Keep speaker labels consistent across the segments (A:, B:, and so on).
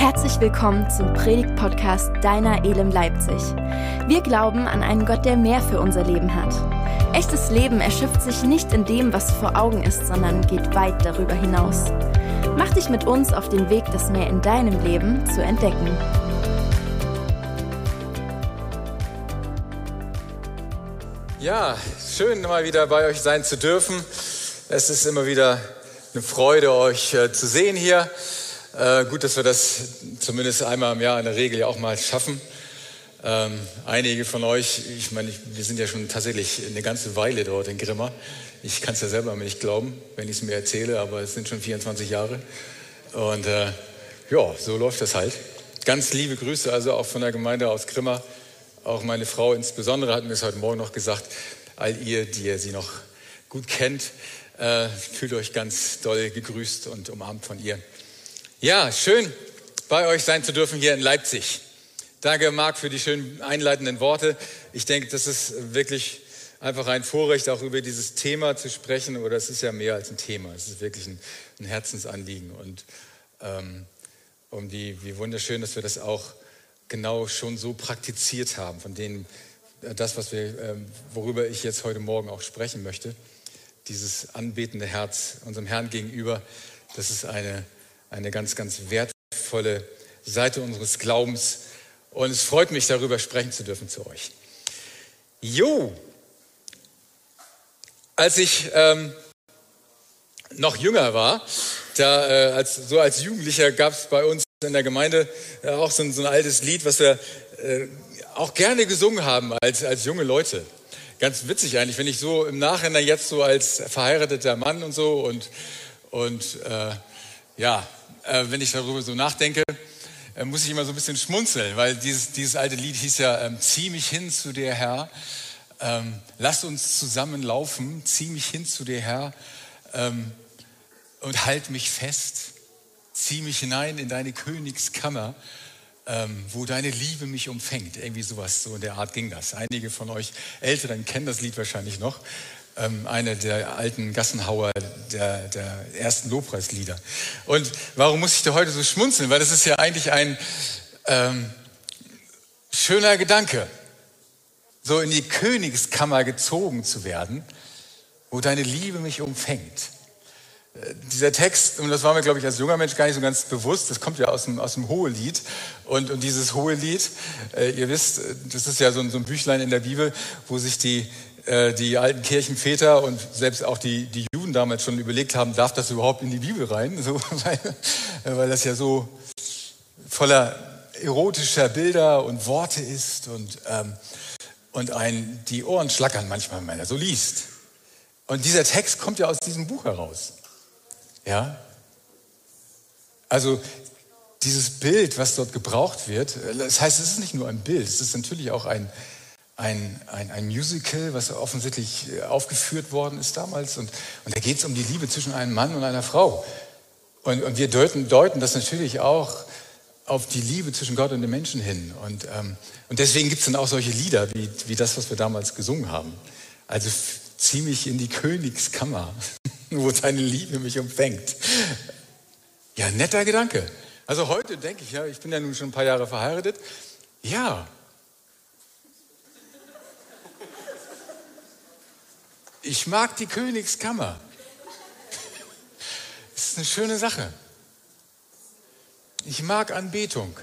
A: Herzlich willkommen zum Predigt-Podcast Deiner Elem Leipzig. Wir glauben an einen Gott, der mehr für unser Leben hat. Echtes Leben erschöpft sich nicht in dem, was vor Augen ist, sondern geht weit darüber hinaus. Mach dich mit uns auf den Weg, das mehr in deinem Leben zu entdecken.
B: Ja, schön mal wieder bei euch sein zu dürfen. Es ist immer wieder eine Freude, euch äh, zu sehen hier. Äh, gut, dass wir das zumindest einmal im Jahr in der Regel ja auch mal schaffen. Ähm, einige von euch, ich meine, wir sind ja schon tatsächlich eine ganze Weile dort in Grimma. Ich kann es ja selber nicht glauben, wenn ich es mir erzähle, aber es sind schon 24 Jahre. Und äh, ja, so läuft das halt. Ganz liebe Grüße also auch von der Gemeinde aus Grimma. Auch meine Frau insbesondere hat mir es heute Morgen noch gesagt. All ihr, die ihr sie noch gut kennt, äh, fühlt euch ganz doll gegrüßt und umarmt von ihr. Ja, schön bei euch sein zu dürfen hier in Leipzig. Danke, Marc, für die schönen einleitenden Worte. Ich denke, das ist wirklich einfach ein Vorrecht, auch über dieses Thema zu sprechen. Oder es ist ja mehr als ein Thema. Es ist wirklich ein, ein Herzensanliegen. Und ähm, um die, wie wunderschön, dass wir das auch genau schon so praktiziert haben, von denen äh, das, was wir, ähm, worüber ich jetzt heute Morgen auch sprechen möchte, dieses anbetende Herz unserem Herrn gegenüber, das ist eine eine ganz, ganz wertvolle Seite unseres Glaubens. Und es freut mich, darüber sprechen zu dürfen zu euch. Jo, als ich ähm, noch jünger war, da äh, als, so als Jugendlicher gab es bei uns in der Gemeinde äh, auch so ein, so ein, altes Lied, was wir äh, auch gerne gesungen haben als, als junge Leute. Ganz witzig eigentlich, wenn ich so im Nachhinein jetzt so als verheirateter Mann und so und, und äh, ja, äh, wenn ich darüber so nachdenke, äh, muss ich immer so ein bisschen schmunzeln, weil dieses, dieses alte Lied hieß ja, ähm, zieh mich hin zu dir, Herr. Ähm, lass uns zusammen laufen, zieh mich hin zu dir, Herr, ähm, und halt mich fest. Zieh mich hinein in deine Königskammer, ähm, wo deine Liebe mich umfängt. Irgendwie sowas, so in der Art ging das. Einige von euch Älteren kennen das Lied wahrscheinlich noch ähm, eine der alten Gassenhauer der, der ersten Lobpreislieder. Und warum muss ich da heute so schmunzeln? Weil das ist ja eigentlich ein ähm, schöner Gedanke, so in die Königskammer gezogen zu werden, wo deine Liebe mich umfängt. Äh, dieser Text, und das war mir, glaube ich, als junger Mensch gar nicht so ganz bewusst, das kommt ja aus dem, aus dem Hohelied. Und, und dieses Hohelied, äh, ihr wisst, äh, das ist ja so ein, so ein Büchlein in der Bibel, wo sich die, die alten Kirchenväter und selbst auch die, die Juden damals schon überlegt haben, darf das überhaupt in die Bibel rein? So, weil, weil das ja so voller erotischer Bilder und Worte ist und, ähm, und ein, die Ohren schlackern manchmal, wenn er so liest. Und dieser Text kommt ja aus diesem Buch heraus. Ja? Also dieses Bild, was dort gebraucht wird, das heißt, es ist nicht nur ein Bild, es ist natürlich auch ein, ein, ein, ein Musical, was offensichtlich äh, aufgeführt worden ist damals. Und, und da geht es um die Liebe zwischen einem Mann und einer Frau. Und, und wir deuten, deuten das natürlich auch auf die Liebe zwischen Gott und den Menschen hin. Und, ähm, und deswegen gibt es dann auch solche Lieder wie, wie das, was wir damals gesungen haben. Also zieh mich in die Königskammer, wo deine Liebe mich umfängt. Ja, netter Gedanke. Also heute denke ich, ja, ich bin ja nun schon ein paar Jahre verheiratet. Ja, Ich mag die Königskammer. Das ist eine schöne Sache. Ich mag Anbetung.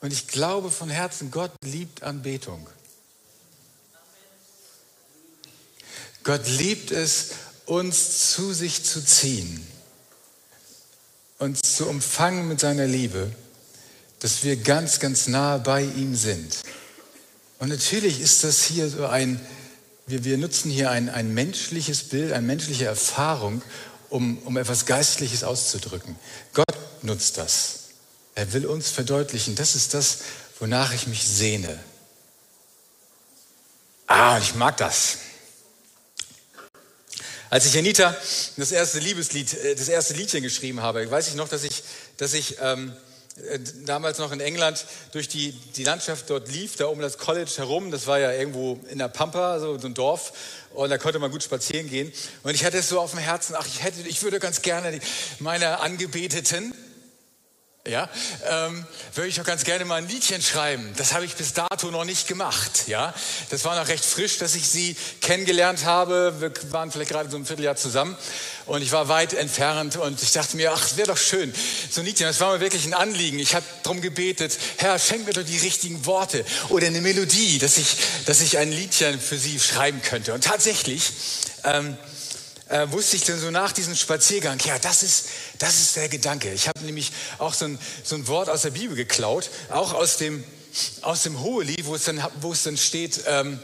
B: Und ich glaube von Herzen, Gott liebt Anbetung. Gott liebt es, uns zu sich zu ziehen, uns zu umfangen mit seiner Liebe, dass wir ganz, ganz nah bei ihm sind. Und natürlich ist das hier so ein wir, wir nutzen hier ein, ein menschliches Bild, eine menschliche Erfahrung, um, um etwas Geistliches auszudrücken. Gott nutzt das. Er will uns verdeutlichen, das ist das, wonach ich mich sehne. Ah, ich mag das. Als ich Anita das erste Liebeslied, äh, das erste Liedchen geschrieben habe, weiß ich noch, dass ich, dass ich ähm, äh, damals noch in England durch die, die Landschaft dort lief, da um das College herum. Das war ja irgendwo in der Pampa, so, so ein Dorf. Und da konnte man gut spazieren gehen. Und ich hatte es so auf dem Herzen, ach, ich hätte, ich würde ganz gerne meine Angebeteten ja, ähm, würde ich doch ganz gerne mal ein Liedchen schreiben. Das habe ich bis dato noch nicht gemacht, ja. Das war noch recht frisch, dass ich sie kennengelernt habe. Wir waren vielleicht gerade so ein Vierteljahr zusammen und ich war weit entfernt und ich dachte mir, ach, es wäre doch schön, so ein Liedchen. Das war mir wirklich ein Anliegen. Ich habe darum gebetet, Herr, schenk mir doch die richtigen Worte oder eine Melodie, dass ich, dass ich ein Liedchen für sie schreiben könnte. Und tatsächlich, ähm, äh, wusste ich dann so nach diesem Spaziergang, ja, das ist, das ist der Gedanke. Ich habe nämlich auch so ein, so ein Wort aus der Bibel geklaut, auch aus dem, aus dem Hohelied, wo es dann, wo es dann steht, ähm,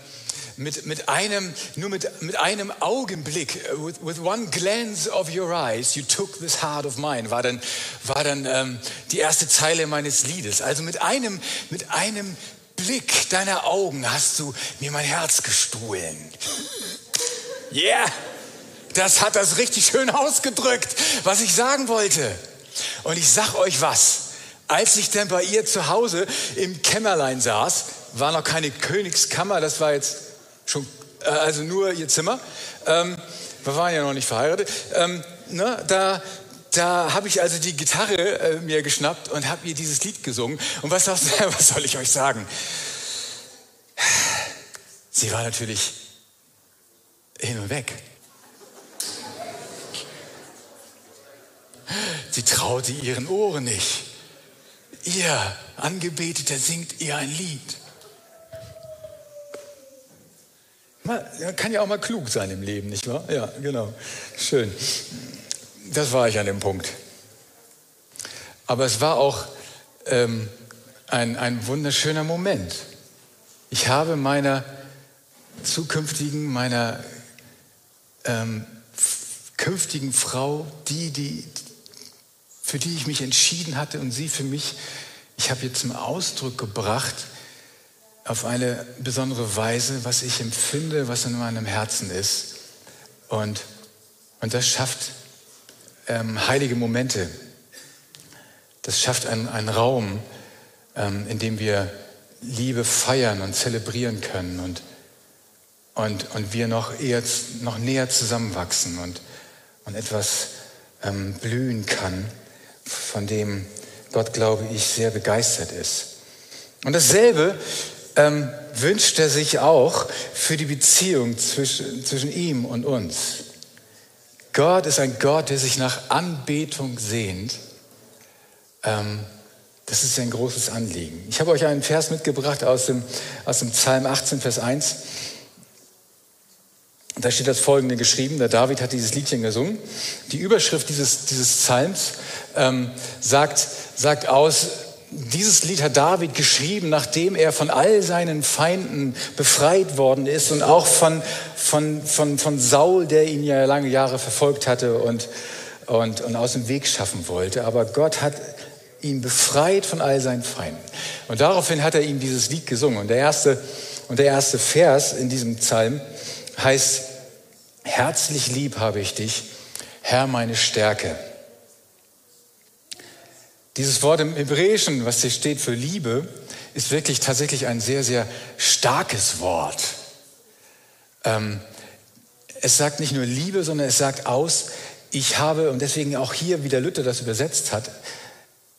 B: mit, mit einem, nur mit, mit einem Augenblick, uh, with, with one glance of your eyes, you took this heart of mine, war dann, war dann ähm, die erste Zeile meines Liedes. Also mit einem, mit einem Blick deiner Augen hast du mir mein Herz gestohlen. Yeah! Das hat das richtig schön ausgedrückt, was ich sagen wollte. Und ich sag euch was. Als ich dann bei ihr zu Hause im Kämmerlein saß, war noch keine Königskammer, das war jetzt schon, äh, also nur ihr Zimmer. Ähm, wir waren ja noch nicht verheiratet. Ähm, ne, da da habe ich also die Gitarre äh, mir geschnappt und habe ihr dieses Lied gesungen. Und was, was soll ich euch sagen? Sie war natürlich hin und weg. Sie traute ihren Ohren nicht. Ihr Angebeteter singt ihr ein Lied. Man kann ja auch mal klug sein im Leben, nicht wahr? Ja, genau. Schön. Das war ich an dem Punkt. Aber es war auch ähm, ein, ein wunderschöner Moment. Ich habe meiner zukünftigen, meiner ähm, künftigen Frau, die, die, für die ich mich entschieden hatte und sie für mich, ich habe jetzt zum Ausdruck gebracht, auf eine besondere Weise, was ich empfinde, was in meinem Herzen ist. Und, und das schafft ähm, heilige Momente. Das schafft einen, einen Raum, ähm, in dem wir Liebe feiern und zelebrieren können und, und, und wir noch, eher, noch näher zusammenwachsen und, und etwas ähm, blühen kann von dem Gott, glaube ich, sehr begeistert ist. Und dasselbe ähm, wünscht er sich auch für die Beziehung zwischen, zwischen ihm und uns. Gott ist ein Gott, der sich nach Anbetung sehnt. Ähm, das ist ein großes Anliegen. Ich habe euch einen Vers mitgebracht aus dem, aus dem Psalm 18, Vers 1. Da steht das folgende geschrieben, der David hat dieses Liedchen gesungen. Die Überschrift dieses, dieses Psalms ähm, sagt, sagt aus, dieses Lied hat David geschrieben, nachdem er von all seinen Feinden befreit worden ist und auch von, von, von, von Saul, der ihn ja lange Jahre verfolgt hatte und, und, und aus dem Weg schaffen wollte. Aber Gott hat ihn befreit von all seinen Feinden. Und daraufhin hat er ihm dieses Lied gesungen. Und der erste, und der erste Vers in diesem Psalm heißt, herzlich lieb habe ich dich, Herr meine Stärke. Dieses Wort im Hebräischen, was hier steht für Liebe, ist wirklich tatsächlich ein sehr, sehr starkes Wort. Ähm, es sagt nicht nur Liebe, sondern es sagt aus, ich habe, und deswegen auch hier, wie der Luther das übersetzt hat,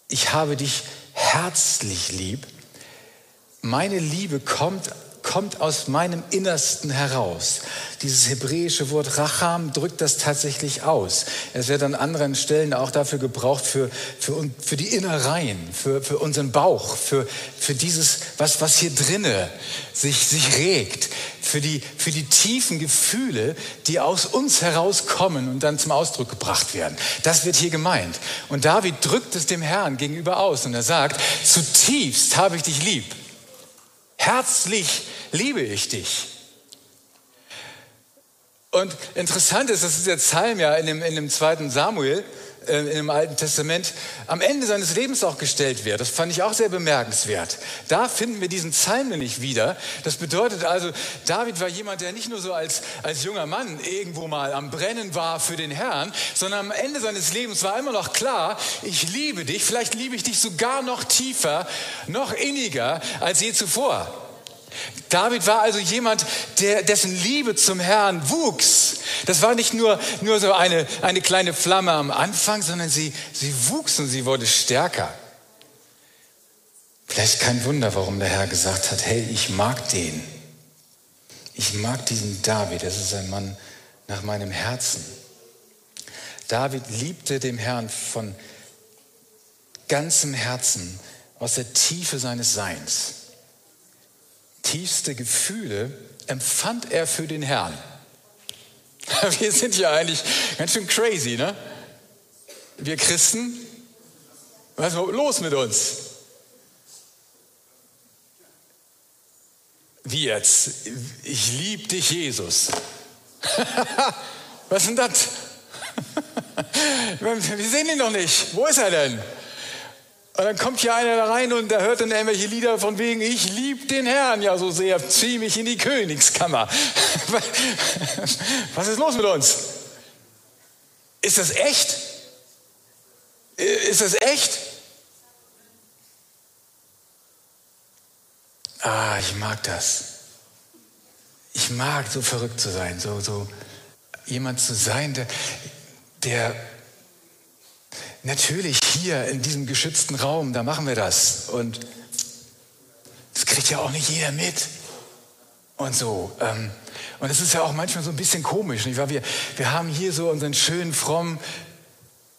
B: ich habe dich herzlich lieb. Meine Liebe kommt kommt aus meinem Innersten heraus. Dieses hebräische Wort Racham drückt das tatsächlich aus. Es wird an anderen Stellen auch dafür gebraucht, für, für, für die Innereien, für, für unseren Bauch, für, für dieses, was, was hier drinne sich, sich regt, für die, für die tiefen Gefühle, die aus uns herauskommen und dann zum Ausdruck gebracht werden. Das wird hier gemeint. Und David drückt es dem Herrn gegenüber aus und er sagt, zutiefst habe ich dich lieb. Herzlich liebe ich dich. Und interessant ist, dass dieser Psalm ja in dem, in dem zweiten Samuel, äh, in dem Alten Testament, am Ende seines Lebens auch gestellt wird. Das fand ich auch sehr bemerkenswert. Da finden wir diesen Psalm nämlich wieder. Das bedeutet also, David war jemand, der nicht nur so als, als junger Mann irgendwo mal am Brennen war für den Herrn, sondern am Ende seines Lebens war immer noch klar, ich liebe dich, vielleicht liebe ich dich sogar noch tiefer, noch inniger als je zuvor. David war also jemand, der, dessen Liebe zum Herrn wuchs. Das war nicht nur, nur so eine, eine kleine Flamme am Anfang, sondern sie, sie wuchs und sie wurde stärker. Vielleicht kein Wunder, warum der Herr gesagt hat, hey, ich mag den. Ich mag diesen David, das ist ein Mann nach meinem Herzen. David liebte dem Herrn von ganzem Herzen, aus der Tiefe seines Seins. Tiefste Gefühle empfand er für den Herrn. Wir sind ja eigentlich ganz schön crazy, ne? Wir Christen, was ist los mit uns? Wie jetzt? Ich liebe dich, Jesus. was ist denn das? Wir sehen ihn noch nicht. Wo ist er denn? Und dann kommt hier einer da rein und der hört dann irgendwelche Lieder von wegen, ich liebe den Herrn ja so sehr, zieh mich in die Königskammer. Was ist los mit uns? Ist das echt? Ist das echt? Ah, ich mag das. Ich mag so verrückt zu sein, so, so jemand zu sein, der, der natürlich hier in diesem geschützten Raum, da machen wir das. Und das kriegt ja auch nicht jeder mit. Und so. Ähm, und es ist ja auch manchmal so ein bisschen komisch. Nicht? Weil wir, wir haben hier so unseren schönen, frommen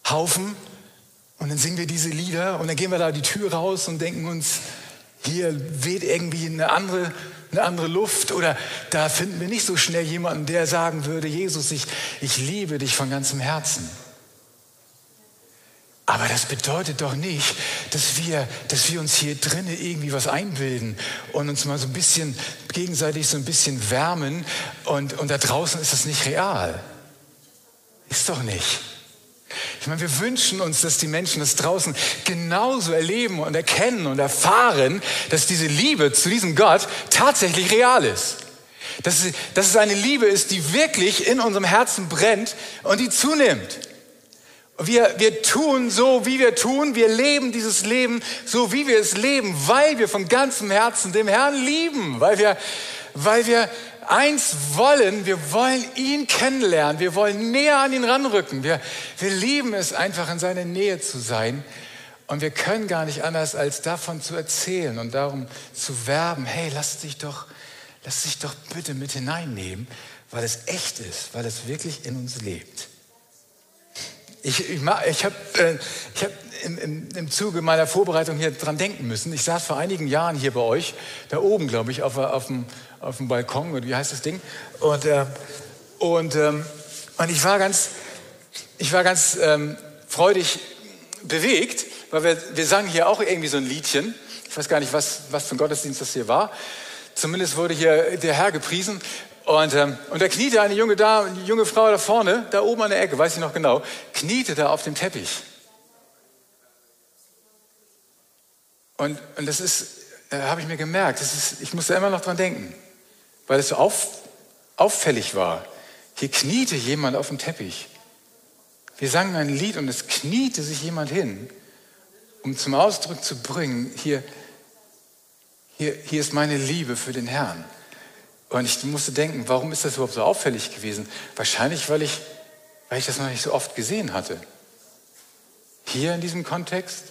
B: Haufen und dann singen wir diese Lieder und dann gehen wir da die Tür raus und denken uns, hier weht irgendwie eine andere, eine andere Luft oder da finden wir nicht so schnell jemanden, der sagen würde, Jesus, ich, ich liebe dich von ganzem Herzen. Aber das bedeutet doch nicht, dass wir, dass wir uns hier drinnen irgendwie was einbilden und uns mal so ein bisschen gegenseitig so ein bisschen wärmen und, und da draußen ist das nicht real. Ist doch nicht. Ich meine, wir wünschen uns, dass die Menschen das draußen genauso erleben und erkennen und erfahren, dass diese Liebe zu diesem Gott tatsächlich real ist. Dass es, dass es eine Liebe ist, die wirklich in unserem Herzen brennt und die zunimmt. Wir, wir tun so, wie wir tun. Wir leben dieses Leben so, wie wir es leben, weil wir von ganzem Herzen dem Herrn lieben, weil wir, weil wir eins wollen. Wir wollen ihn kennenlernen. Wir wollen näher an ihn ranrücken. Wir, wir lieben es einfach, in seiner Nähe zu sein. Und wir können gar nicht anders, als davon zu erzählen und darum zu werben. Hey, lass dich doch, lass dich doch bitte mit hineinnehmen, weil es echt ist, weil es wirklich in uns lebt. Ich, ich, ich habe äh, hab im, im, im Zuge meiner Vorbereitung hier dran denken müssen. Ich saß vor einigen Jahren hier bei euch, da oben, glaube ich, auf, auf, dem, auf dem Balkon, oder wie heißt das Ding? Und, äh, und, ähm, und ich war ganz, ich war ganz ähm, freudig bewegt, weil wir, wir sangen hier auch irgendwie so ein Liedchen. Ich weiß gar nicht, was, was für ein Gottesdienst das hier war. Zumindest wurde hier der Herr gepriesen. Und, ähm, und da kniete eine junge, Dame, eine junge Frau da vorne, da oben an der Ecke, weiß ich noch genau, kniete da auf dem Teppich. Und, und das ist, äh, habe ich mir gemerkt, das ist, ich musste immer noch dran denken, weil es so auf, auffällig war. Hier kniete jemand auf dem Teppich. Wir sangen ein Lied und es kniete sich jemand hin, um zum Ausdruck zu bringen, hier, hier, hier ist meine Liebe für den Herrn. Und ich musste denken, warum ist das überhaupt so auffällig gewesen? Wahrscheinlich, weil ich, weil ich das noch nicht so oft gesehen hatte. Hier in diesem Kontext.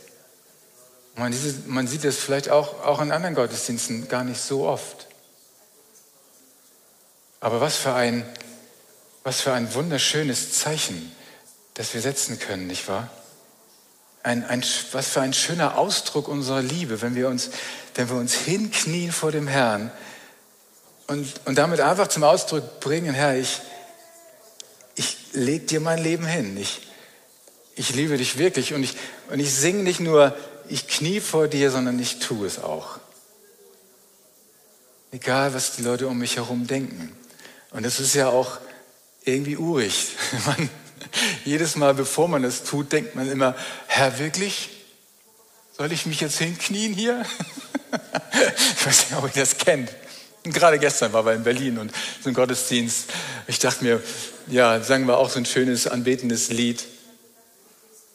B: Man, diese, man sieht das vielleicht auch, auch in anderen Gottesdiensten gar nicht so oft. Aber was für ein, was für ein wunderschönes Zeichen, das wir setzen können, nicht wahr? Ein, ein, was für ein schöner Ausdruck unserer Liebe, wenn wir uns, wenn wir uns hinknien vor dem Herrn und, und damit einfach zum Ausdruck bringen, Herr, ich, ich leg dir mein Leben hin. Ich, ich liebe dich wirklich und ich, und ich singe nicht nur, ich knie vor dir, sondern ich tue es auch. Egal, was die Leute um mich herum denken. Und es ist ja auch irgendwie urig. Man, jedes Mal, bevor man es tut, denkt man immer, Herr, wirklich? Soll ich mich jetzt hinknien hier? ich weiß nicht, ob ihr das kennt. Und gerade gestern war wir in Berlin und so ein Gottesdienst. Ich dachte mir, ja, sagen wir auch so ein schönes, anbetendes Lied.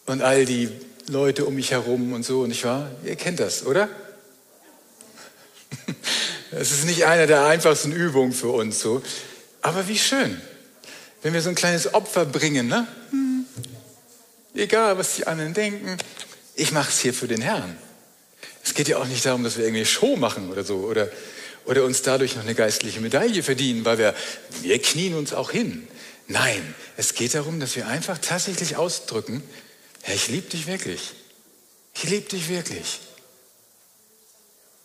B: Und all die Leute um mich herum und so, nicht wahr? Ihr kennt das, oder? Es ist nicht eine der einfachsten Übungen für uns so. Aber wie schön, wenn wir so ein kleines Opfer bringen, ne? Hm. Egal, was die anderen denken, ich mache es hier für den Herrn. Es geht ja auch nicht darum, dass wir irgendwie Show machen oder so oder, oder uns dadurch noch eine geistliche Medaille verdienen, weil wir, wir knien uns auch hin. Nein, es geht darum, dass wir einfach tatsächlich ausdrücken, Herr, ich liebe dich wirklich. Ich liebe dich wirklich.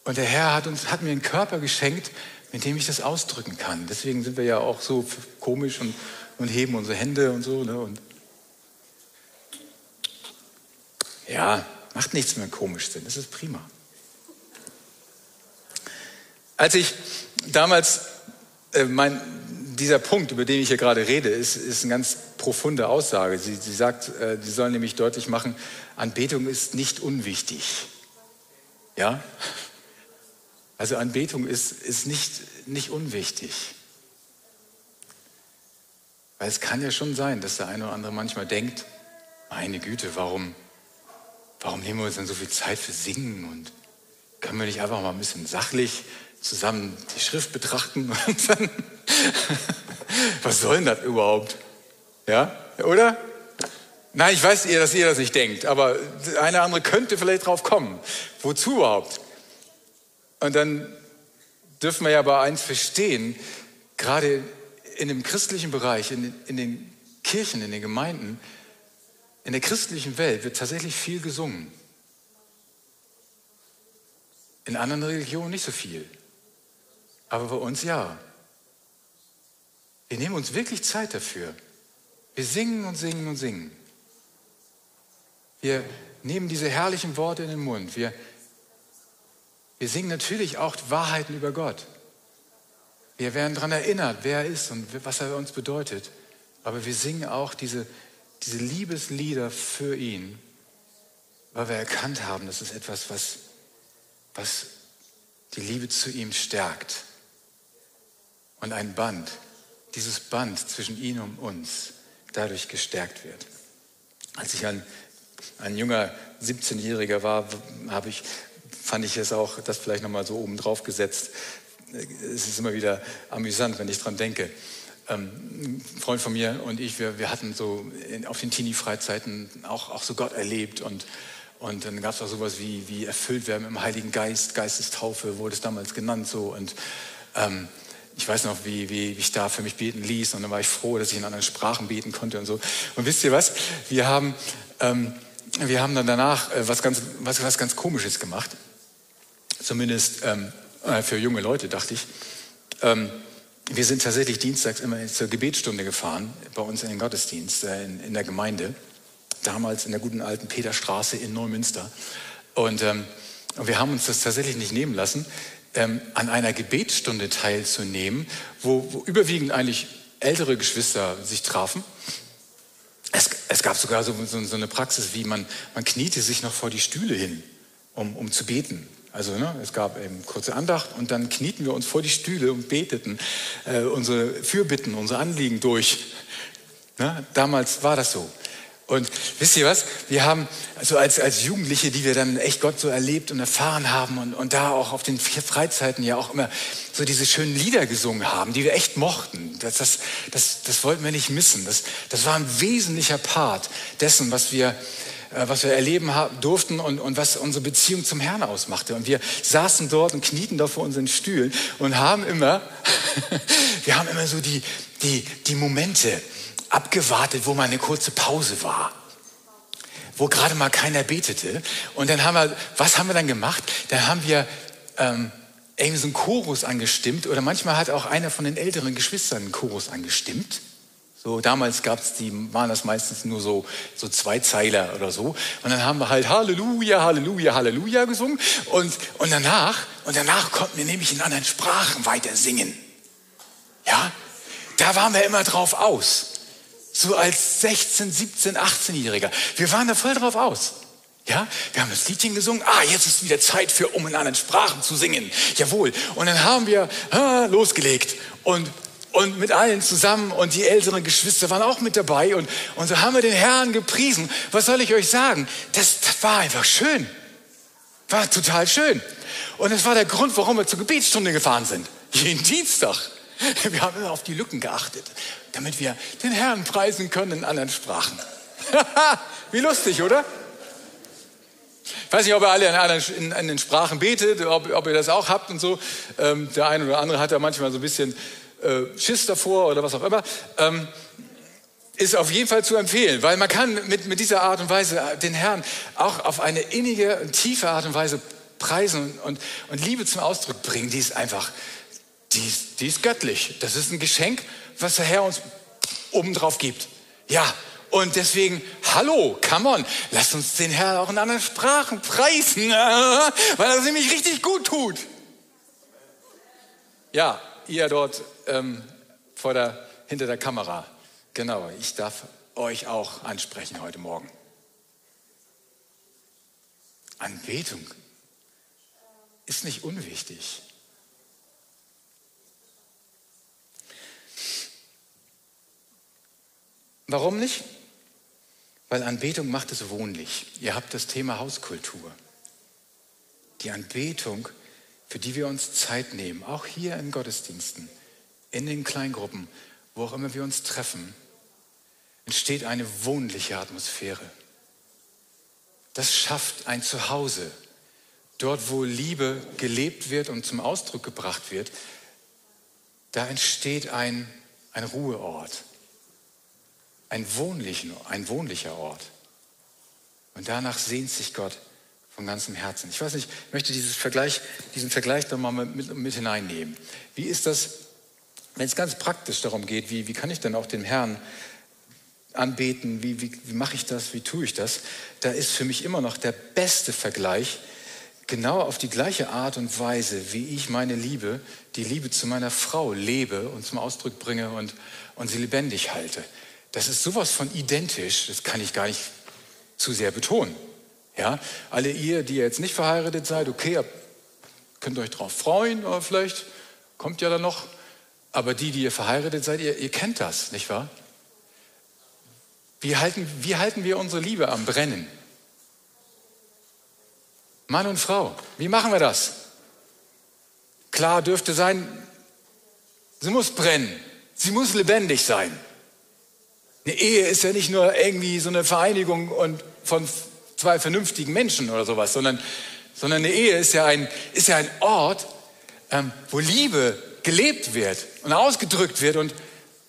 B: Und der Herr hat, uns, hat mir einen Körper geschenkt, mit dem ich das ausdrücken kann. Deswegen sind wir ja auch so komisch und, und heben unsere Hände und so. Ne? Und ja, macht nichts, wir komisch sind. Das ist prima. Als ich damals, äh, mein, dieser Punkt, über den ich hier gerade rede, ist, ist eine ganz profunde Aussage. Sie, sie sagt, äh, sie soll nämlich deutlich machen, Anbetung ist nicht unwichtig. Ja? Also Anbetung ist, ist nicht, nicht unwichtig. Weil es kann ja schon sein, dass der eine oder andere manchmal denkt, meine Güte, warum, warum nehmen wir uns dann so viel Zeit für Singen und können wir nicht einfach mal ein bisschen sachlich zusammen die Schrift betrachten und dann, was soll denn das überhaupt? Ja, oder? Nein, ich weiß, dass ihr das nicht denkt, aber eine andere könnte vielleicht drauf kommen. Wozu überhaupt? Und dann dürfen wir ja aber eins verstehen, gerade in dem christlichen Bereich, in, in den Kirchen, in den Gemeinden, in der christlichen Welt wird tatsächlich viel gesungen. In anderen Religionen nicht so viel. Aber bei uns ja. Wir nehmen uns wirklich Zeit dafür. Wir singen und singen und singen. Wir nehmen diese herrlichen Worte in den Mund. Wir wir singen natürlich auch Wahrheiten über Gott. Wir werden daran erinnert, wer er ist und was er uns bedeutet. Aber wir singen auch diese, diese Liebeslieder für ihn, weil wir erkannt haben, das ist etwas, was, was die Liebe zu ihm stärkt. Und ein Band, dieses Band zwischen ihm und uns, dadurch gestärkt wird. Als ich ein, ein junger 17-Jähriger war, habe ich fand ich es auch, das vielleicht nochmal so oben drauf gesetzt. Es ist immer wieder amüsant, wenn ich dran denke. Ähm, ein Freund von mir und ich, wir, wir hatten so in, auf den Teenie-Freizeiten auch, auch so Gott erlebt und, und dann gab es auch sowas wie, wie erfüllt werden im Heiligen Geist, Geistestaufe wurde es damals genannt so und ähm, ich weiß noch, wie, wie, ich da für mich beten ließ und dann war ich froh, dass ich in anderen Sprachen beten konnte und so. Und wisst ihr was? Wir haben, ähm, wir haben dann danach äh, was, ganz, was, was ganz Komisches gemacht zumindest ähm, äh, für junge Leute, dachte ich. Ähm, wir sind tatsächlich dienstags immer zur Gebetsstunde gefahren, bei uns in den Gottesdienst, äh, in, in, der Gemeinde, damals in der guten alten Peterstraße in Neumünster. Und, ähm, und wir haben uns das tatsächlich nicht nehmen lassen, ähm, an einer Gebetsstunde teilzunehmen, wo, wo überwiegend eigentlich ältere Geschwister sich trafen. Es, es gab sogar so, so, so, eine Praxis, wie man, man kniete sich noch vor die Stühle hin, um, um zu beten. Also ne, es gab eben kurze Andacht und dann knieten wir uns vor die Stühle und beteten äh, unsere Fürbitten, unsere Anliegen durch. Ne? Damals war das so. Und wisst ihr was? Wir haben so als, als Jugendliche, die wir dann echt Gott so erlebt und erfahren haben und, und da auch auf den Freizeiten ja auch immer so diese schönen Lieder gesungen haben, die wir echt mochten. Das, das, das, das wollten wir nicht missen. Das, das war ein wesentlicher Part dessen, was wir äh, was wir erleben haben, durften und, und was unsere Beziehung zum Herrn ausmachte. Und wir saßen dort und knieten da vor unseren Stühlen und haben immer, wir haben immer so die, die, die Momente abgewartet, wo mal eine kurze Pause war wo gerade mal keiner betete. Und dann haben wir, was haben wir dann gemacht? Dann haben wir ähm, irgendwie so einen Chorus angestimmt oder manchmal hat auch einer von den älteren Geschwistern einen Chorus angestimmt. So, damals gab's die, waren das meistens nur so, so zwei Zeiler oder so. Und dann haben wir halt Halleluja, Halleluja, Halleluja gesungen. Und, und danach, und danach konnten wir nämlich in anderen Sprachen weiter singen. Ja, da waren wir immer drauf aus. So als 16, 17, 18-Jähriger. Wir waren da voll drauf aus. Ja, wir haben das Liedchen gesungen. Ah, jetzt ist wieder Zeit für, um in anderen Sprachen zu singen. Jawohl. Und dann haben wir ah, losgelegt. Und und mit allen zusammen und die älteren Geschwister waren auch mit dabei und, und so haben wir den Herrn gepriesen. Was soll ich euch sagen? Das, das war einfach schön. War total schön. Und das war der Grund, warum wir zur Gebetsstunde gefahren sind. Jeden Dienstag. Wir haben immer auf die Lücken geachtet, damit wir den Herrn preisen können in anderen Sprachen. Wie lustig, oder? weiß nicht, ob ihr alle in, anderen, in, in den Sprachen betet, ob, ob, ihr das auch habt und so. Ähm, der eine oder andere hat da manchmal so ein bisschen äh, Schiss davor oder was auch immer. Ähm, ist auf jeden Fall zu empfehlen, weil man kann mit, mit dieser Art und Weise den Herrn auch auf eine innige und tiefe Art und Weise preisen und, und, und Liebe zum Ausdruck bringen. Die ist einfach, die ist, die ist göttlich. Das ist ein Geschenk, was der Herr uns obendrauf gibt. Ja, und deswegen, hallo, come on, lasst uns den Herrn auch in anderen Sprachen preisen, weil er nämlich richtig gut tut. Ja, ihr dort ähm, vor der, hinter der Kamera. Genau, ich darf euch auch ansprechen heute Morgen. Anbetung ist nicht unwichtig. Warum nicht? Weil Anbetung macht es wohnlich. Ihr habt das Thema Hauskultur. Die Anbetung, für die wir uns Zeit nehmen, auch hier in Gottesdiensten, in den Kleingruppen, wo auch immer wir uns treffen, entsteht eine wohnliche Atmosphäre. Das schafft ein Zuhause. Dort, wo Liebe gelebt wird und zum Ausdruck gebracht wird, da entsteht ein, ein Ruheort, ein, wohnlichen, ein wohnlicher Ort. Und danach sehnt sich Gott von ganzem Herzen. Ich weiß nicht, ich möchte dieses Vergleich, diesen Vergleich doch mal mit, mit hineinnehmen. Wie ist das, wenn es ganz praktisch darum geht, wie, wie kann ich denn auch den Herrn anbeten, wie, wie, wie mache ich das, wie tue ich das, da ist für mich immer noch der beste Vergleich, genau auf die gleiche Art und Weise, wie ich meine Liebe, die Liebe zu meiner Frau lebe und zum Ausdruck bringe und, und sie lebendig halte. Das ist sowas von identisch, das kann ich gar nicht zu sehr betonen. Ja, alle ihr, die jetzt nicht verheiratet seid, okay, könnt euch darauf freuen, oder vielleicht kommt ja dann noch. Aber die, die ihr verheiratet seid, ihr, ihr kennt das, nicht wahr? Wie halten, wie halten wir unsere Liebe am Brennen? Mann und Frau, wie machen wir das? Klar dürfte sein, sie muss brennen, sie muss lebendig sein. Eine Ehe ist ja nicht nur irgendwie so eine Vereinigung und von zwei vernünftigen Menschen oder sowas, sondern, sondern eine Ehe ist ja ein, ist ja ein Ort, ähm, wo Liebe gelebt wird und ausgedrückt wird und,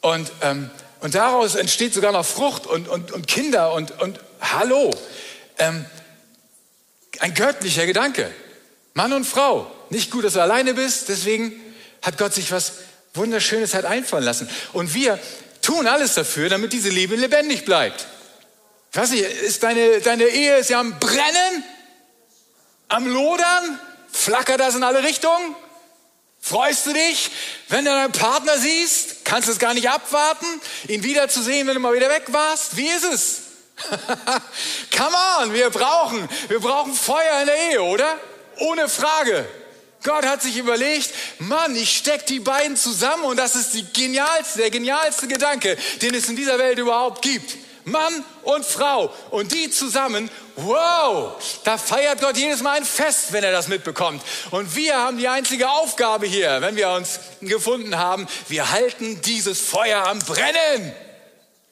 B: und ähm, und daraus entsteht sogar noch Frucht und, und, und Kinder und, und hallo. Ähm, ein göttlicher Gedanke. Mann und Frau. Nicht gut, dass du alleine bist, deswegen hat Gott sich was Wunderschönes halt einfallen lassen. Und wir tun alles dafür, damit diese Liebe lebendig bleibt. Ich weiß nicht, ist deine, deine Ehe ist ja am Brennen, am Lodern, flackert das in alle Richtungen? Freust du dich, wenn du deinen Partner siehst? Kannst du es gar nicht abwarten, ihn wiederzusehen, wenn du mal wieder weg warst? Wie ist es? Come on, wir brauchen, wir brauchen Feuer in der Ehe, oder? Ohne Frage. Gott hat sich überlegt, Mann, ich steck die beiden zusammen und das ist die genialste, der genialste Gedanke, den es in dieser Welt überhaupt gibt. Mann und Frau. Und die zusammen, wow, da feiert Gott jedes Mal ein Fest, wenn er das mitbekommt. Und wir haben die einzige Aufgabe hier, wenn wir uns gefunden haben, wir halten dieses Feuer am Brennen.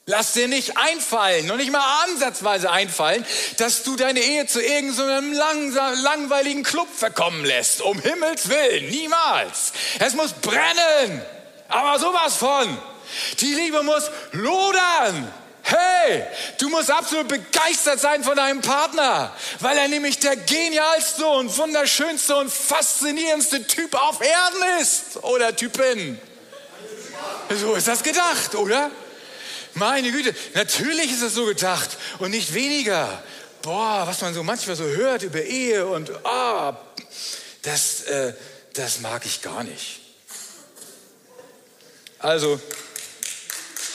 B: Lass dir nicht einfallen, noch nicht mal ansatzweise einfallen, dass du deine Ehe zu irgendeinem langsam, langweiligen Club verkommen lässt. Um Himmels Willen, niemals. Es muss brennen, aber sowas von. Die Liebe muss lodern. Hey, du musst absolut begeistert sein von deinem Partner, weil er nämlich der genialste und wunderschönste und faszinierendste Typ auf Erden ist oder Typin. So ist das gedacht, oder? Meine Güte, natürlich ist es so gedacht und nicht weniger. Boah, was man so manchmal so hört über Ehe und ah, das, äh, das mag ich gar nicht. Also,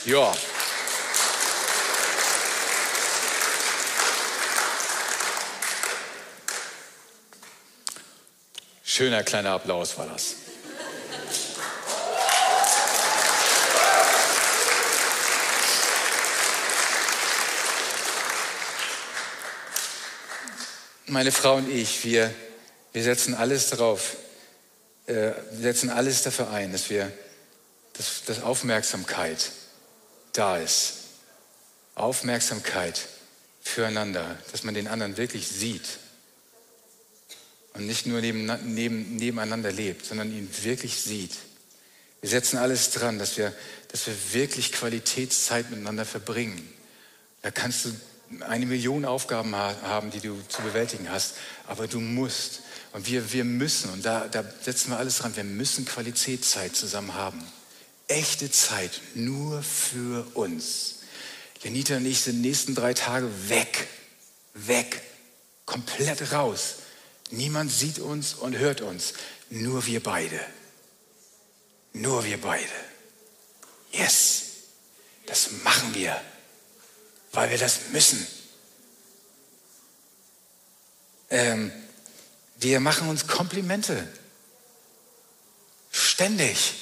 B: ja. Schöner kleiner Applaus war das. Meine Frau und ich, wir, wir setzen alles darauf, äh, wir setzen alles dafür ein, dass wir, dass, dass Aufmerksamkeit da ist. Aufmerksamkeit füreinander, dass man den anderen wirklich sieht und nicht nur neben, neben, nebeneinander lebt, sondern ihn wirklich sieht. Wir setzen alles dran, dass wir, dass wir wirklich Qualitätszeit miteinander verbringen. Da kannst du eine Million Aufgaben haben, die du zu bewältigen hast, aber du musst. Und wir, wir müssen, und da, da setzen wir alles dran, wir müssen Qualitätszeit zusammen haben. Echte Zeit nur für uns. Lenita und ich sind die nächsten drei Tage weg, weg, komplett raus. Niemand sieht uns und hört uns, nur wir beide. Nur wir beide. Yes, das machen wir weil wir das müssen. Ähm, wir machen uns Komplimente. Ständig.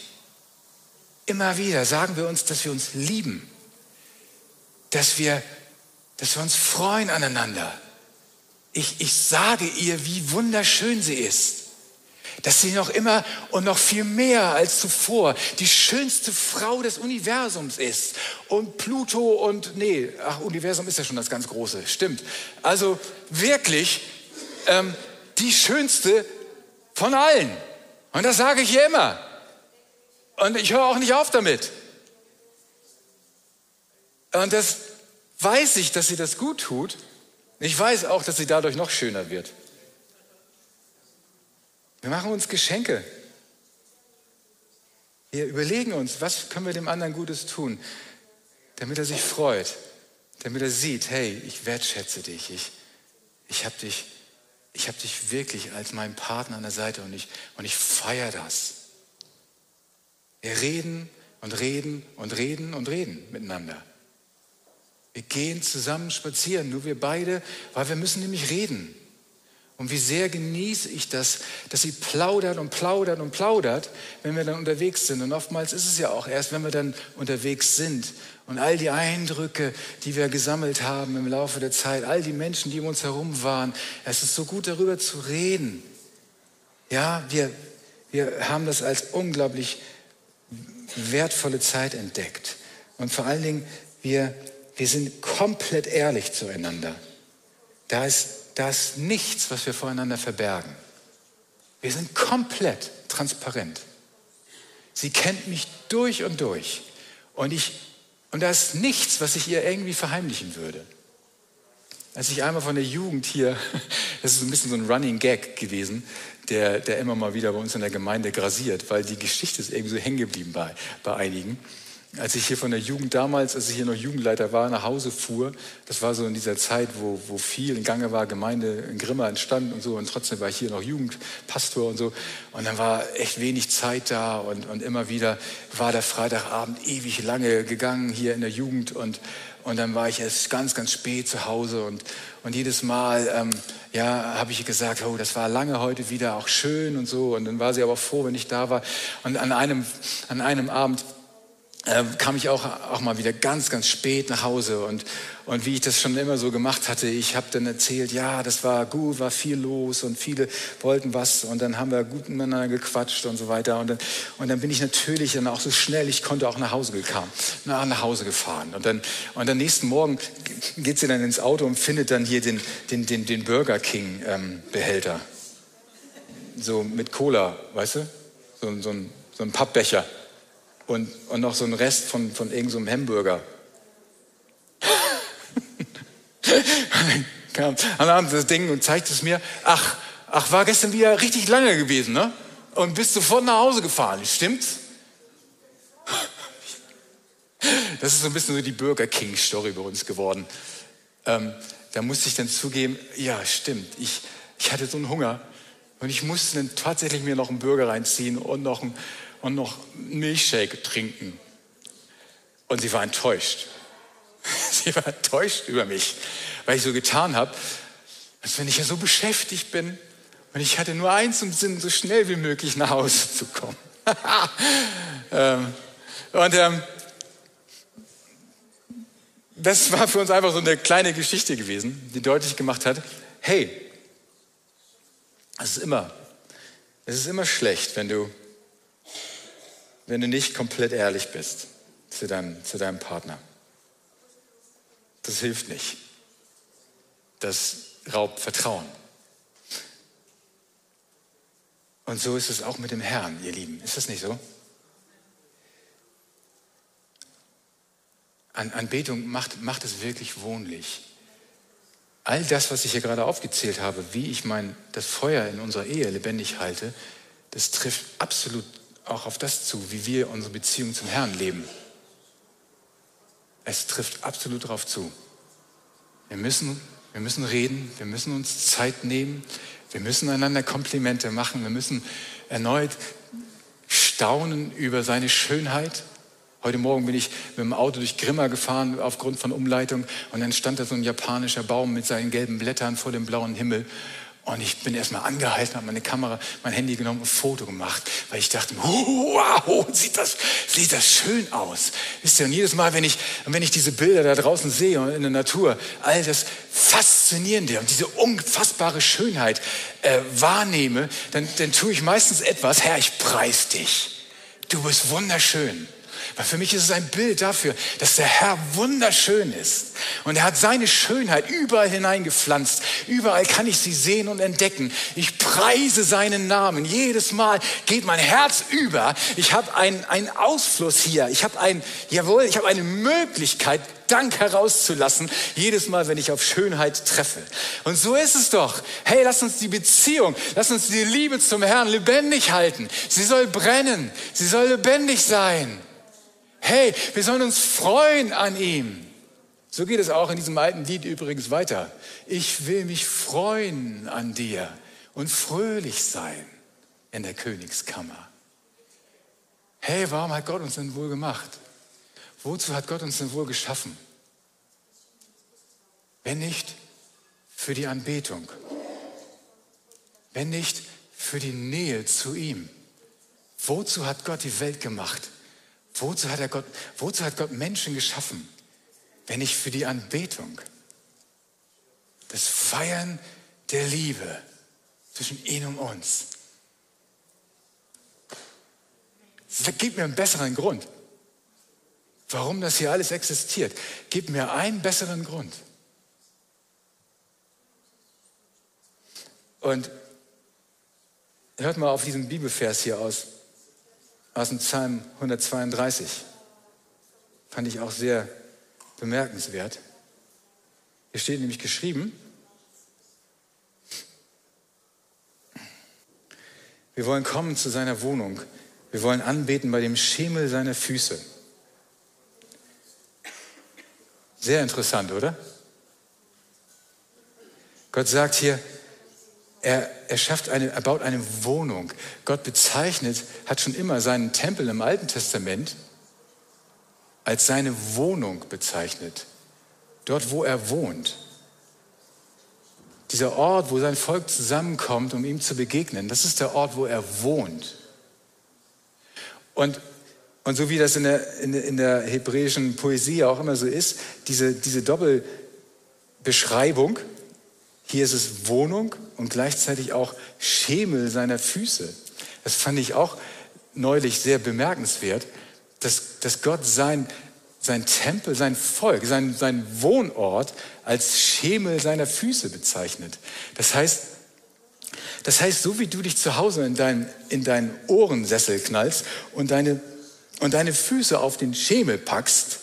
B: Immer wieder sagen wir uns, dass wir uns lieben. Dass wir, dass wir uns freuen aneinander. Ich, ich sage ihr, wie wunderschön sie ist dass sie noch immer und noch viel mehr als zuvor die schönste Frau des Universums ist. Und Pluto und, nee, ach, Universum ist ja schon das ganz Große, stimmt. Also wirklich ähm, die schönste von allen. Und das sage ich ihr immer. Und ich höre auch nicht auf damit. Und das weiß ich, dass sie das gut tut. Ich weiß auch, dass sie dadurch noch schöner wird. Wir machen uns Geschenke. Wir überlegen uns, was können wir dem anderen Gutes tun, damit er sich freut, damit er sieht, hey, ich wertschätze dich, ich, ich habe dich, hab dich wirklich als meinen Partner an der Seite und ich, und ich feiere das. Wir reden und reden und reden und reden miteinander. Wir gehen zusammen spazieren, nur wir beide, weil wir müssen nämlich reden. Und wie sehr genieße ich das, dass sie plaudert und plaudert und plaudert, wenn wir dann unterwegs sind. Und oftmals ist es ja auch erst, wenn wir dann unterwegs sind und all die Eindrücke, die wir gesammelt haben im Laufe der Zeit, all die Menschen, die um uns herum waren, es ist so gut darüber zu reden. Ja, wir, wir haben das als unglaublich wertvolle Zeit entdeckt. Und vor allen Dingen, wir, wir sind komplett ehrlich zueinander. Da ist da ist nichts, was wir voreinander verbergen. Wir sind komplett transparent. Sie kennt mich durch und durch. Und, ich, und da ist nichts, was ich ihr irgendwie verheimlichen würde. Als ich einmal von der Jugend hier, das ist ein bisschen so ein Running Gag gewesen, der, der immer mal wieder bei uns in der Gemeinde grasiert, weil die Geschichte ist irgendwie so hängen geblieben bei, bei einigen als ich hier von der Jugend damals, als ich hier noch Jugendleiter war, nach Hause fuhr, das war so in dieser Zeit, wo, wo viel in Gange war, Gemeinde in Grimma entstand und so, und trotzdem war ich hier noch Jugendpastor und so. Und dann war echt wenig Zeit da und, und immer wieder war der Freitagabend ewig lange gegangen hier in der Jugend und, und dann war ich erst ganz, ganz spät zu Hause und, und jedes Mal, ähm, ja, habe ich gesagt, oh, das war lange heute wieder, auch schön und so. Und dann war sie aber froh, wenn ich da war. Und an einem, an einem Abend äh, kam ich auch, auch mal wieder ganz, ganz spät nach Hause. Und, und wie ich das schon immer so gemacht hatte, ich habe dann erzählt, ja, das war gut, war viel los und viele wollten was. Und dann haben wir gut miteinander gequatscht und so weiter. Und dann, und dann bin ich natürlich dann auch so schnell, ich konnte auch nach Hause gekommen, nach, nach Hause gefahren. Und dann, und dann nächsten Morgen geht sie dann ins Auto und findet dann hier den, den, den, den Burger King ähm, Behälter. So mit Cola, weißt du? So, so, ein, so ein Pappbecher und, und noch so ein Rest von, von irgendeinem so Hamburger. kam am Abend das Ding und zeigt es mir. Ach, ach, war gestern wieder richtig lange gewesen, ne? Und bist sofort nach Hause gefahren, stimmt's? Das ist so ein bisschen so die Burger King Story bei uns geworden. Ähm, da musste ich dann zugeben, ja, stimmt, ich, ich hatte so einen Hunger und ich musste dann tatsächlich mir noch einen Burger reinziehen und noch ein und noch Milchshake trinken. Und sie war enttäuscht. Sie war enttäuscht über mich, weil ich so getan habe, als wenn ich ja so beschäftigt bin und ich hatte nur eins im Sinn, so schnell wie möglich nach Hause zu kommen. ähm, und ähm, das war für uns einfach so eine kleine Geschichte gewesen, die deutlich gemacht hat, hey, es ist immer, es ist immer schlecht, wenn du wenn du nicht komplett ehrlich bist zu deinem, zu deinem Partner. Das hilft nicht. Das raubt Vertrauen. Und so ist es auch mit dem Herrn, ihr Lieben. Ist das nicht so? An Anbetung macht, macht es wirklich wohnlich. All das, was ich hier gerade aufgezählt habe, wie ich mein, das Feuer in unserer Ehe lebendig halte, das trifft absolut auch auf das zu, wie wir unsere Beziehung zum Herrn leben. Es trifft absolut darauf zu. Wir müssen, wir müssen reden, wir müssen uns Zeit nehmen, wir müssen einander Komplimente machen, wir müssen erneut staunen über seine Schönheit. Heute Morgen bin ich mit dem Auto durch Grimma gefahren aufgrund von Umleitung und dann stand da so ein japanischer Baum mit seinen gelben Blättern vor dem blauen Himmel und ich bin erstmal angehalten, habe meine Kamera, mein Handy genommen und ein Foto gemacht, weil ich dachte, wow, sieht das, sieht das schön aus. Wisst ihr, und jedes Mal, wenn ich, wenn ich diese Bilder da draußen sehe und in der Natur, all das Faszinierende und diese unfassbare Schönheit äh, wahrnehme, dann, dann tue ich meistens etwas, Herr, ich preis dich. Du bist wunderschön. Weil für mich ist es ein Bild dafür, dass der Herr wunderschön ist. Und er hat seine Schönheit überall hineingepflanzt. Überall kann ich sie sehen und entdecken. Ich preise seinen Namen. Jedes Mal geht mein Herz über. Ich habe einen, einen Ausfluss hier. Ich habe ein, jawohl, ich habe eine Möglichkeit, Dank herauszulassen, jedes Mal, wenn ich auf Schönheit treffe. Und so ist es doch. Hey, lass uns die Beziehung, lass uns die Liebe zum Herrn lebendig halten. Sie soll brennen, sie soll lebendig sein. Hey, wir sollen uns freuen an ihm. So geht es auch in diesem alten Lied übrigens weiter. Ich will mich freuen an dir und fröhlich sein in der Königskammer. Hey, warum hat Gott uns denn wohl gemacht? Wozu hat Gott uns denn wohl geschaffen? Wenn nicht für die Anbetung, wenn nicht für die Nähe zu ihm. Wozu hat Gott die Welt gemacht? Wozu hat, er Gott, wozu hat Gott Menschen geschaffen, wenn nicht für die Anbetung? Das Feiern der Liebe zwischen ihm und uns. Gib mir einen besseren Grund, warum das hier alles existiert. Gib mir einen besseren Grund. Und hört mal auf diesen Bibelvers hier aus aus dem Psalm 132. Fand ich auch sehr bemerkenswert. Hier steht nämlich geschrieben, wir wollen kommen zu seiner Wohnung. Wir wollen anbeten bei dem Schemel seiner Füße. Sehr interessant, oder? Gott sagt hier, er, er schafft eine, er baut eine Wohnung. Gott bezeichnet, hat schon immer seinen Tempel im Alten Testament als seine Wohnung bezeichnet. Dort, wo er wohnt. Dieser Ort, wo sein Volk zusammenkommt, um ihm zu begegnen, das ist der Ort, wo er wohnt. Und, und so wie das in der, in, in der hebräischen Poesie auch immer so ist, diese, diese Doppelbeschreibung, hier ist es Wohnung und gleichzeitig auch Schemel seiner Füße. Das fand ich auch neulich sehr bemerkenswert, dass, dass Gott sein, sein Tempel, sein Volk, sein, sein Wohnort als Schemel seiner Füße bezeichnet. Das heißt, das heißt, so wie du dich zu Hause in, dein, in deinen Ohrensessel knallst und deine, und deine Füße auf den Schemel packst,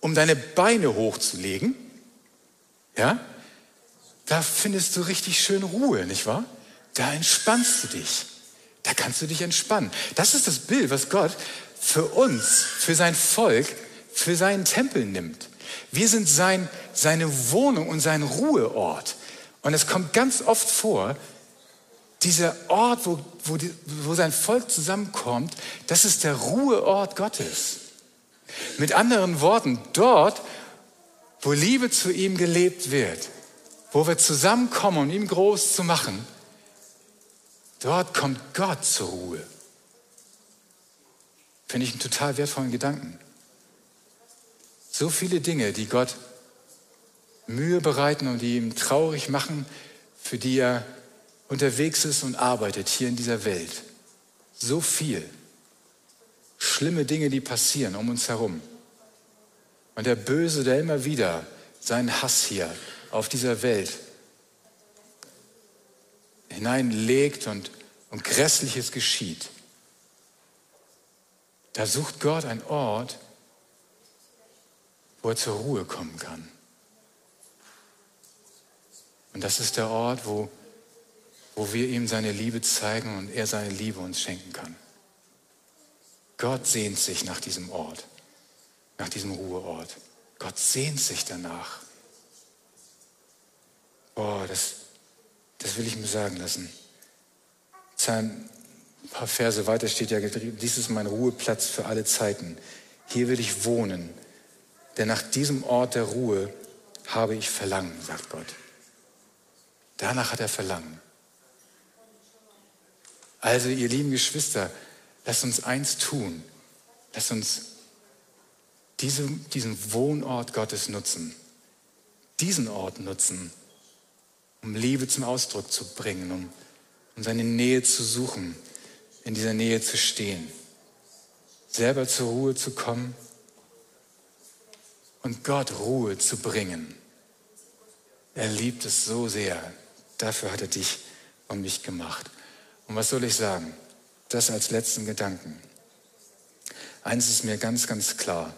B: um deine Beine hochzulegen, ja, da findest du richtig schön Ruhe, nicht wahr? Da entspannst du dich. Da kannst du dich entspannen. Das ist das Bild, was Gott für uns, für sein Volk, für seinen Tempel nimmt. Wir sind sein, seine Wohnung und sein Ruheort. Und es kommt ganz oft vor, dieser Ort, wo, wo, die, wo sein Volk zusammenkommt, das ist der Ruheort Gottes. Mit anderen Worten, dort, wo Liebe zu ihm gelebt wird, wo wir zusammenkommen, um ihn groß zu machen, dort kommt Gott zur Ruhe. Finde ich einen total wertvollen Gedanken. So viele Dinge, die Gott Mühe bereiten und die ihm traurig machen, für die er unterwegs ist und arbeitet hier in dieser Welt. So viel. Schlimme Dinge, die passieren um uns herum. Und der Böse, der immer wieder seinen Hass hier auf dieser Welt hineinlegt und, und Grässliches geschieht, da sucht Gott einen Ort, wo er zur Ruhe kommen kann. Und das ist der Ort, wo, wo wir ihm seine Liebe zeigen und er seine Liebe uns schenken kann. Gott sehnt sich nach diesem Ort, nach diesem Ruheort. Gott sehnt sich danach. Boah, das, das will ich mir sagen lassen. Ein paar Verse weiter steht ja, dies ist mein Ruheplatz für alle Zeiten. Hier will ich wohnen, denn nach diesem Ort der Ruhe habe ich Verlangen, sagt Gott. Danach hat er Verlangen. Also, ihr lieben Geschwister, lasst uns eins tun. Lasst uns diese, diesen Wohnort Gottes nutzen. Diesen Ort nutzen, um Liebe zum Ausdruck zu bringen, um, um seine Nähe zu suchen, in dieser Nähe zu stehen, selber zur Ruhe zu kommen und Gott Ruhe zu bringen. Er liebt es so sehr. Dafür hat er dich und mich gemacht. Und was soll ich sagen? Das als letzten Gedanken. Eins ist mir ganz, ganz klar.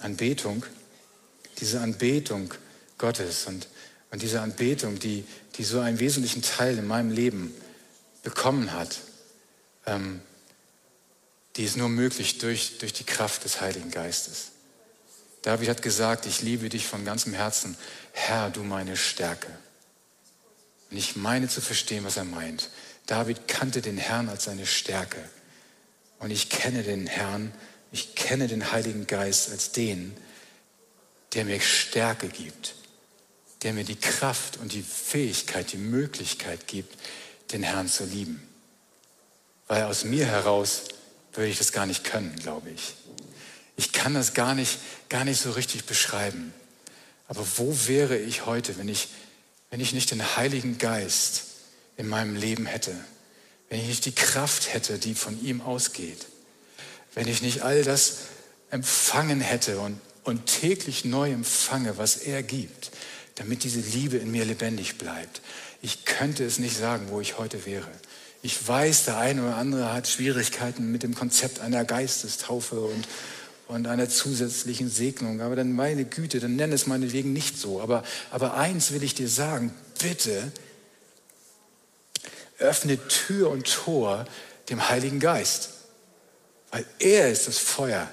B: Anbetung, diese Anbetung Gottes und, und diese Anbetung, die, die so einen wesentlichen Teil in meinem Leben bekommen hat, ähm, die ist nur möglich durch, durch die Kraft des Heiligen Geistes. David hat gesagt, ich liebe dich von ganzem Herzen, Herr, du meine Stärke. Und ich meine zu verstehen, was er meint. David kannte den Herrn als seine Stärke. Und ich kenne den Herrn, ich kenne den Heiligen Geist als den, der mir Stärke gibt, der mir die Kraft und die Fähigkeit, die Möglichkeit gibt, den Herrn zu lieben. Weil aus mir heraus würde ich das gar nicht können, glaube ich. Ich kann das gar nicht, gar nicht so richtig beschreiben. Aber wo wäre ich heute, wenn ich wenn ich nicht den Heiligen Geist in meinem Leben hätte, wenn ich nicht die Kraft hätte, die von ihm ausgeht, wenn ich nicht all das empfangen hätte und, und täglich neu empfange, was er gibt, damit diese Liebe in mir lebendig bleibt. Ich könnte es nicht sagen, wo ich heute wäre. Ich weiß, der eine oder andere hat Schwierigkeiten mit dem Konzept einer Geistestaufe und, und einer zusätzlichen Segnung. Aber dann meine Güte, dann nenne es meinetwegen nicht so. Aber, aber eins will ich dir sagen, bitte öffne Tür und Tor dem Heiligen Geist. Weil er ist das Feuer.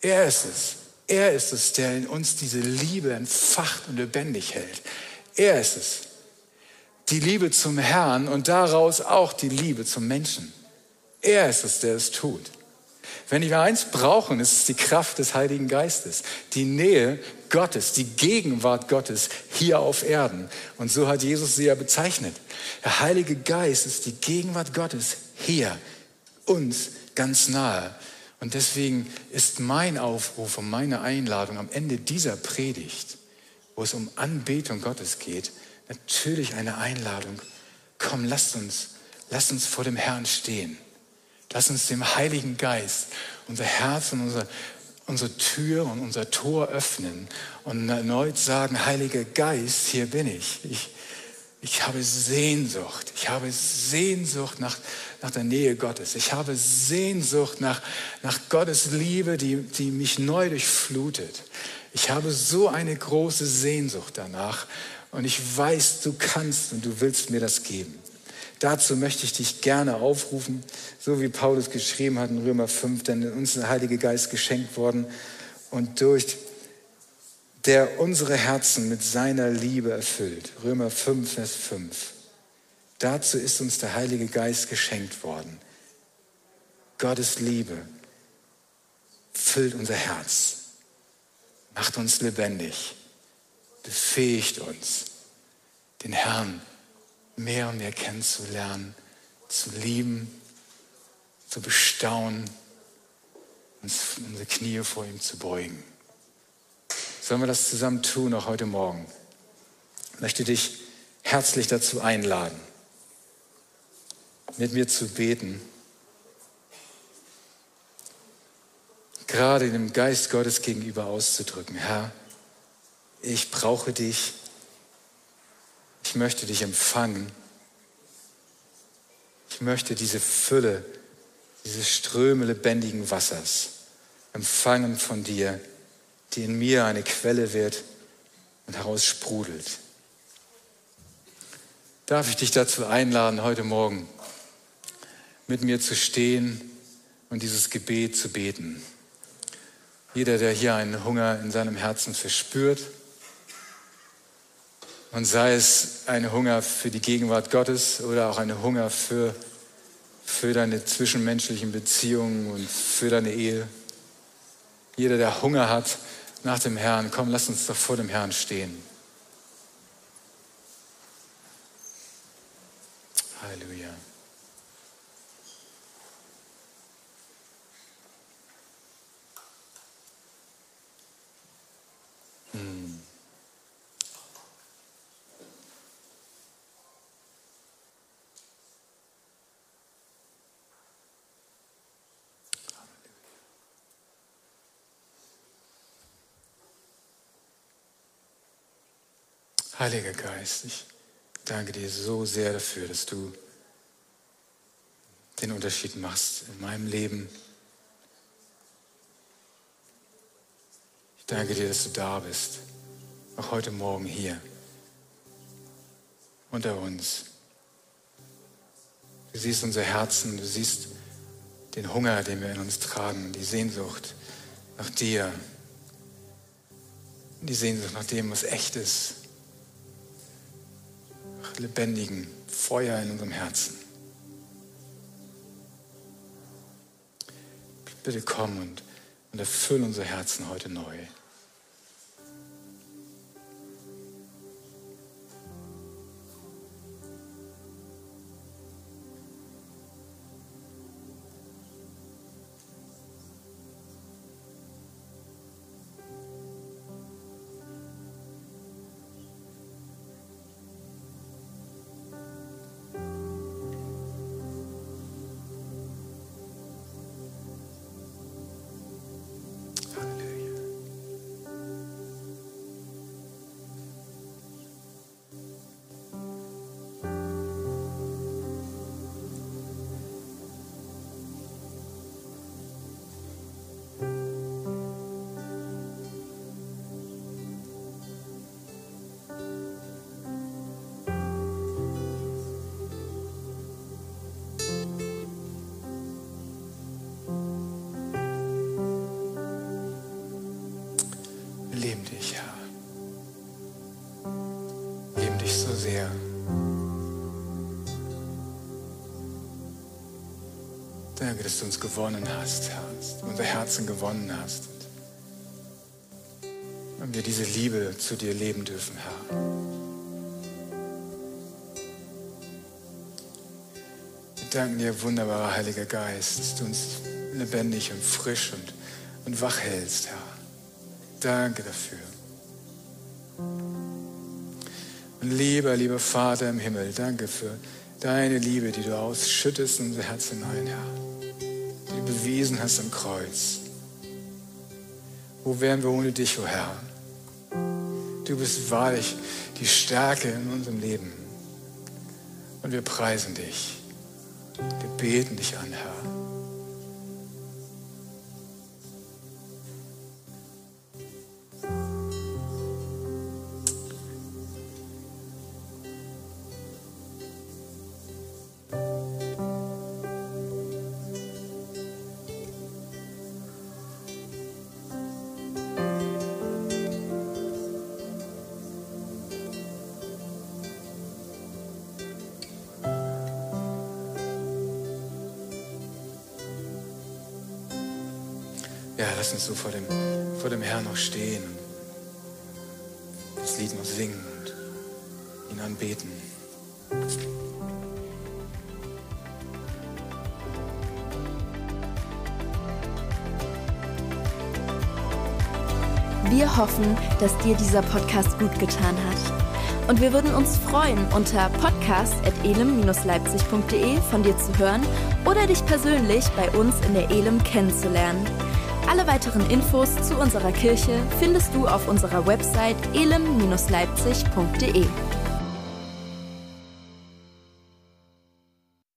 B: Er ist es. Er ist es, der in uns diese Liebe entfacht und lebendig hält. Er ist es. Die Liebe zum Herrn und daraus auch die Liebe zum Menschen. Er ist es, der es tut. Wenn wir eins brauchen, ist es die Kraft des Heiligen Geistes, die Nähe Gottes, die Gegenwart Gottes hier auf Erden. Und so hat Jesus sie ja bezeichnet. Der Heilige Geist ist die Gegenwart Gottes hier, uns ganz nahe. Und deswegen ist mein Aufruf und meine Einladung am Ende dieser Predigt, wo es um Anbetung Gottes geht, natürlich eine Einladung. Komm, lasst uns, lasst uns vor dem Herrn stehen. Lass uns dem Heiligen Geist unser Herz und unser, unsere Tür und unser Tor öffnen und erneut sagen, Heiliger Geist, hier bin ich. Ich, ich habe Sehnsucht. Ich habe Sehnsucht nach, nach der Nähe Gottes. Ich habe Sehnsucht nach, nach Gottes Liebe, die, die mich neu durchflutet. Ich habe so eine große Sehnsucht danach. Und ich weiß, du kannst und du willst mir das geben. Dazu möchte ich dich gerne aufrufen, so wie Paulus geschrieben hat in Römer 5, denn uns ist der Heilige Geist geschenkt worden und durch der unsere Herzen mit seiner Liebe erfüllt. Römer 5, Vers 5. Dazu ist uns der Heilige Geist geschenkt worden. Gottes Liebe füllt unser Herz, macht uns lebendig, befähigt uns, den Herrn mehr und mehr kennenzulernen, zu lieben, zu bestaunen, uns unsere Knie vor ihm zu beugen. Sollen wir das zusammen tun, auch heute Morgen? Ich möchte dich herzlich dazu einladen, mit mir zu beten, gerade dem Geist Gottes gegenüber auszudrücken. Herr, ich brauche dich ich möchte dich empfangen. Ich möchte diese Fülle, diese Ströme lebendigen Wassers empfangen von dir, die in mir eine Quelle wird und heraus sprudelt. Darf ich dich dazu einladen, heute Morgen mit mir zu stehen und dieses Gebet zu beten? Jeder, der hier einen Hunger in seinem Herzen verspürt, und sei es ein Hunger für die Gegenwart Gottes oder auch ein Hunger für, für deine zwischenmenschlichen Beziehungen und für deine Ehe. Jeder, der Hunger hat nach dem Herrn, komm, lass uns doch vor dem Herrn stehen. Halleluja. Hm. Heiliger Geist, ich danke dir so sehr dafür, dass du den Unterschied machst in meinem Leben. Ich danke dir, dass du da bist, auch heute Morgen hier unter uns. Du siehst unser Herzen, du siehst den Hunger, den wir in uns tragen, die Sehnsucht nach dir, die Sehnsucht nach dem, was echt ist lebendigen Feuer in unserem Herzen. Bitte komm und, und erfüll unser Herzen heute neu. Sehr. Danke, dass du uns gewonnen hast, Herr, unser Herzen gewonnen hast. Und wir diese Liebe zu dir leben dürfen, Herr. Wir danken dir, wunderbarer Heiliger Geist, dass du uns lebendig und frisch und, und wach hältst, Herr. Danke dafür. Lieber, lieber Vater im Himmel, danke für deine Liebe, die du ausschüttest in unser Herz hinein, Herr. Die du bewiesen hast am Kreuz. Wo wären wir ohne dich, o oh Herr? Du bist wahrlich die Stärke in unserem Leben. Und wir preisen dich. Wir beten dich an, Herr. Lass uns so vor dem, vor dem Herrn noch stehen und das Lied noch singen und ihn anbeten.
A: Wir hoffen, dass dir dieser Podcast gut getan hat. Und wir würden uns freuen, unter podcast.elem-leipzig.de von dir zu hören oder dich persönlich bei uns in der Elem kennenzulernen. Alle weiteren Infos zu unserer Kirche findest du auf unserer Website elem-leipzig.de.